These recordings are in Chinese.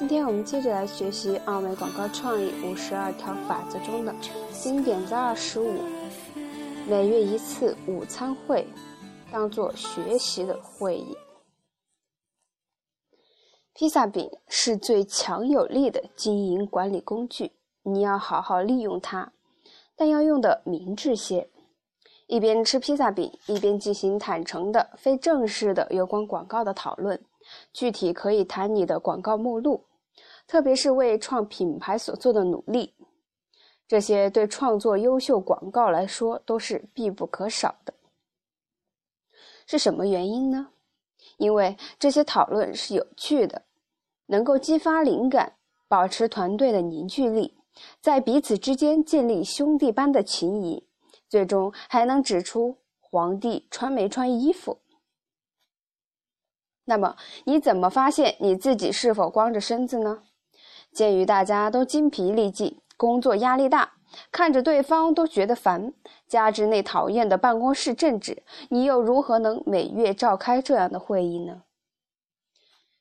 今天我们接着来学习奥美广告创意五十二条法则中的经典之二十五：每月一次午餐会，当做学习的会议。披萨饼是最强有力的经营管理工具，你要好好利用它，但要用的明智些。一边吃披萨饼，一边进行坦诚的、非正式的有关广告的讨论，具体可以谈你的广告目录。特别是为创品牌所做的努力，这些对创作优秀广告来说都是必不可少的。是什么原因呢？因为这些讨论是有趣的，能够激发灵感，保持团队的凝聚力，在彼此之间建立兄弟般的情谊，最终还能指出皇帝穿没穿衣服。那么，你怎么发现你自己是否光着身子呢？鉴于大家都精疲力尽，工作压力大，看着对方都觉得烦，加之那讨厌的办公室政治，你又如何能每月召开这样的会议呢？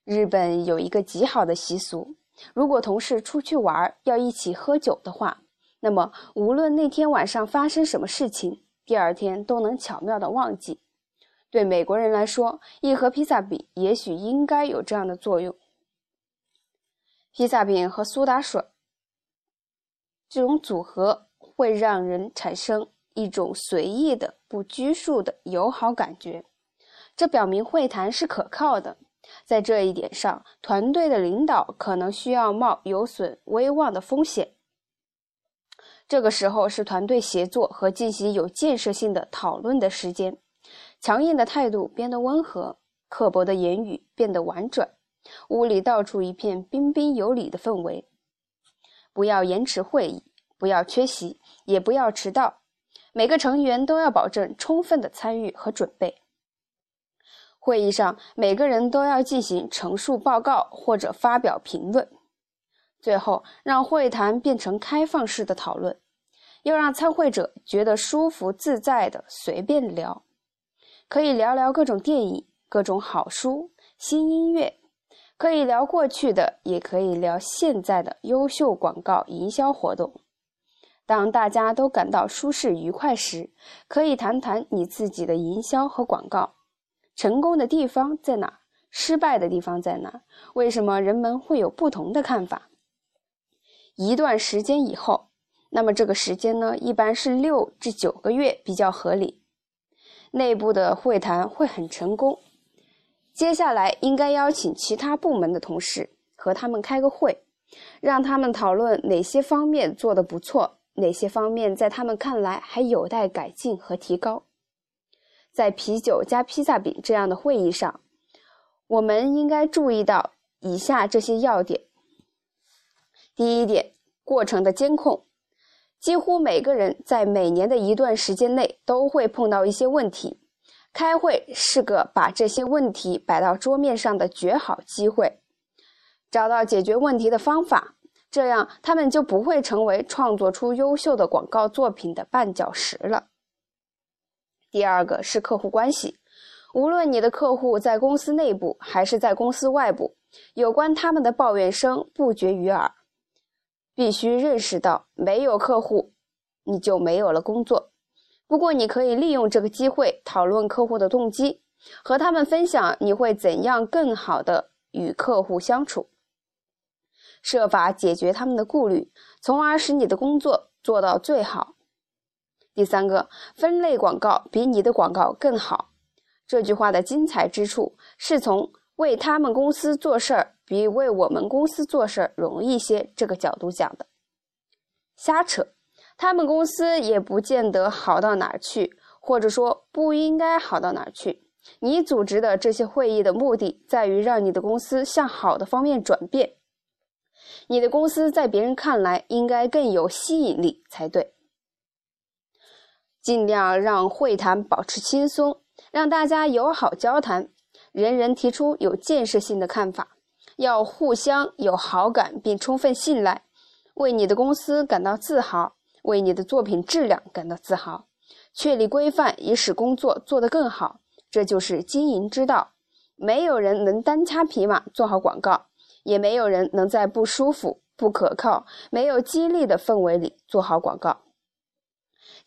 日本有一个极好的习俗，如果同事出去玩要一起喝酒的话，那么无论那天晚上发生什么事情，第二天都能巧妙的忘记。对美国人来说，一盒披萨饼也许应该有这样的作用。披萨饼和苏打水这种组合会让人产生一种随意的、不拘束的友好感觉，这表明会谈是可靠的。在这一点上，团队的领导可能需要冒有损威望的风险。这个时候是团队协作和进行有建设性的讨论的时间，强硬的态度变得温和，刻薄的言语变得婉转。屋里到处一片彬彬有礼的氛围。不要延迟会议，不要缺席，也不要迟到。每个成员都要保证充分的参与和准备。会议上，每个人都要进行陈述报告或者发表评论。最后，让会谈变成开放式的讨论，要让参会者觉得舒服自在的随便聊，可以聊聊各种电影、各种好书、新音乐。可以聊过去的，也可以聊现在的优秀广告营销活动。当大家都感到舒适愉快时，可以谈谈你自己的营销和广告成功的地方在哪，失败的地方在哪，为什么人们会有不同的看法。一段时间以后，那么这个时间呢，一般是六至九个月比较合理。内部的会谈会很成功。接下来应该邀请其他部门的同事和他们开个会，让他们讨论哪些方面做得不错，哪些方面在他们看来还有待改进和提高。在啤酒加披萨饼这样的会议上，我们应该注意到以下这些要点：第一点，过程的监控。几乎每个人在每年的一段时间内都会碰到一些问题。开会是个把这些问题摆到桌面上的绝好机会，找到解决问题的方法，这样他们就不会成为创作出优秀的广告作品的绊脚石了。第二个是客户关系，无论你的客户在公司内部还是在公司外部，有关他们的抱怨声不绝于耳，必须认识到，没有客户，你就没有了工作。不过，你可以利用这个机会讨论客户的动机，和他们分享你会怎样更好的与客户相处，设法解决他们的顾虑，从而使你的工作做到最好。第三个，分类广告比你的广告更好。这句话的精彩之处是从为他们公司做事儿比为我们公司做事儿容易些这个角度讲的，瞎扯。他们公司也不见得好到哪儿去，或者说不应该好到哪儿去。你组织的这些会议的目的在于让你的公司向好的方面转变。你的公司在别人看来应该更有吸引力才对。尽量让会谈保持轻松，让大家友好交谈，人人提出有建设性的看法，要互相有好感并充分信赖，为你的公司感到自豪。为你的作品质量感到自豪，确立规范以使工作做得更好，这就是经营之道。没有人能单枪匹马做好广告，也没有人能在不舒服、不可靠、没有激励的氛围里做好广告。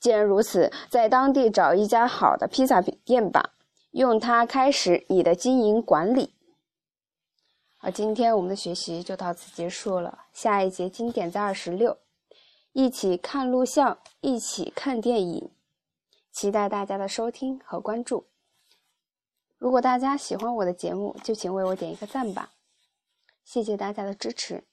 既然如此，在当地找一家好的披萨店吧，用它开始你的经营管理。好，今天我们的学习就到此结束了。下一节经典在二十六，一起看录像，一起看电影，期待大家的收听和关注。如果大家喜欢我的节目，就请为我点一个赞吧，谢谢大家的支持。